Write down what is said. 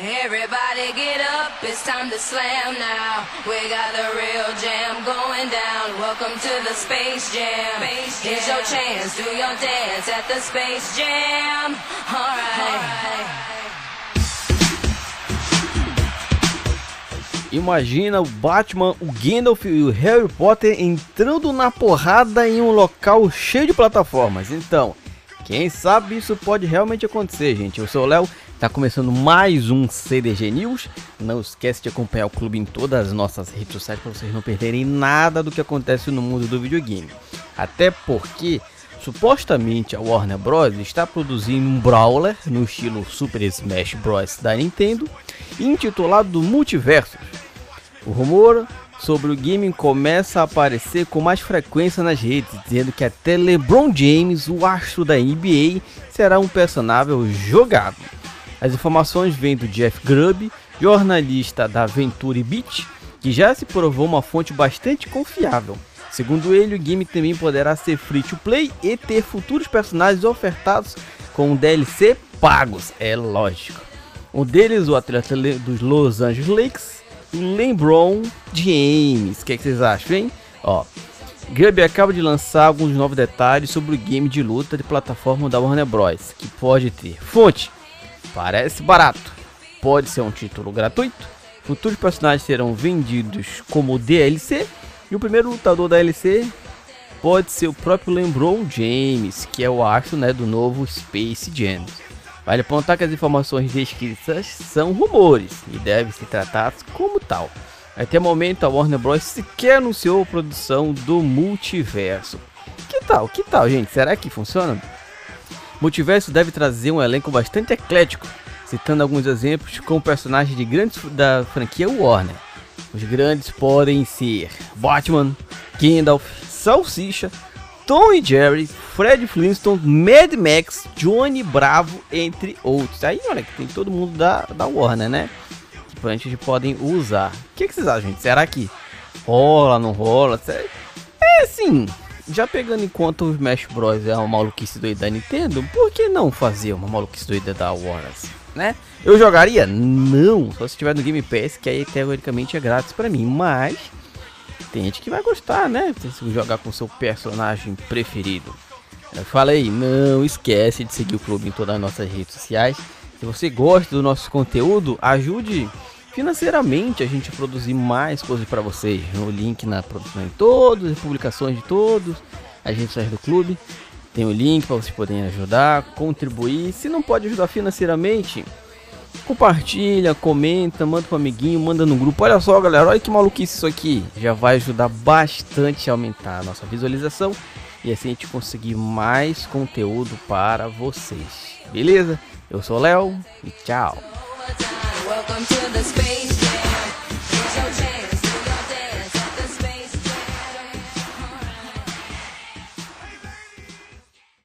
Everybody get up, it's time to slam now. We got the real jam going down. Welcome to the Space Jam. Here's your chance, do your dance at the Space Jam. Alright. Imagina o Batman, o Gandalf e o Harry Potter entrando na porrada em um local cheio de plataformas. Então, quem sabe isso pode realmente acontecer, gente. Eu sou o Léo, tá começando mais um CDG News. Não esquece de acompanhar o clube em todas as nossas redes sociais para vocês não perderem nada do que acontece no mundo do videogame. Até porque supostamente a Warner Bros está produzindo um brawler no estilo Super Smash Bros da Nintendo, intitulado Multiversos. O rumor sobre o game começa a aparecer com mais frequência nas redes, dizendo que até LeBron James, o astro da NBA, será um personagem jogado. As informações vêm do Jeff Grubb, jornalista da Venture Beat, que já se provou uma fonte bastante confiável. Segundo ele, o game também poderá ser free to play e ter futuros personagens ofertados com DLC pagos, é lógico. Um deles, o atleta dos Los Angeles Lakers, LeBron James. O que, é que vocês acham, hein? Ó, Gub acaba de lançar alguns novos detalhes sobre o game de luta de plataforma da Warner Bros. Que pode ter fonte. Parece barato. Pode ser um título gratuito. Futuros personagens serão vendidos como DLC. E o primeiro lutador da DLC pode ser o próprio LeBron James, que é o astro né, do novo Space Jam. Vale apontar que as informações descritas são rumores e devem ser tratadas como tal. Até o momento, a Warner Bros. sequer anunciou a produção do multiverso. Que tal? Que tal, gente? Será que funciona? Multiverso deve trazer um elenco bastante eclético, citando alguns exemplos com personagens de grandes da franquia Warner. Os grandes podem ser Batman, Gandalf, Salsicha, Tom e Jerry, Fred Flintstone, Mad Max, Johnny Bravo, entre outros. Aí, olha, que tem todo mundo da, da Warner, né? Que a gente podem usar. O que, que vocês acham, gente? Será que rola, não rola? É assim, já pegando conta o Smash Bros. é uma maluquice doida da Nintendo, por que não fazer uma maluquice doida da Warner, né? Eu jogaria? Não, só se tiver no Game Pass, que aí teoricamente é grátis para mim, mas tem gente que vai gostar, né? Se jogar com seu personagem preferido. Eu falei, não esquece de seguir o clube em todas as nossas redes sociais. Se você gosta do nosso conteúdo, ajude financeiramente a gente a produzir mais coisas para vocês. No link na produção de todos, publicações de todos, as redes sociais do clube. Tem o link para vocês poderem ajudar, contribuir. Se não pode ajudar financeiramente, compartilha, comenta, manda pro amiguinho, manda no grupo. Olha só, galera, olha que maluquice isso aqui. Já vai ajudar bastante a aumentar a nossa visualização e assim a gente conseguir mais conteúdo para vocês. Beleza? Eu sou o Léo e tchau. Welcome to the Space Jam. Here's your chance.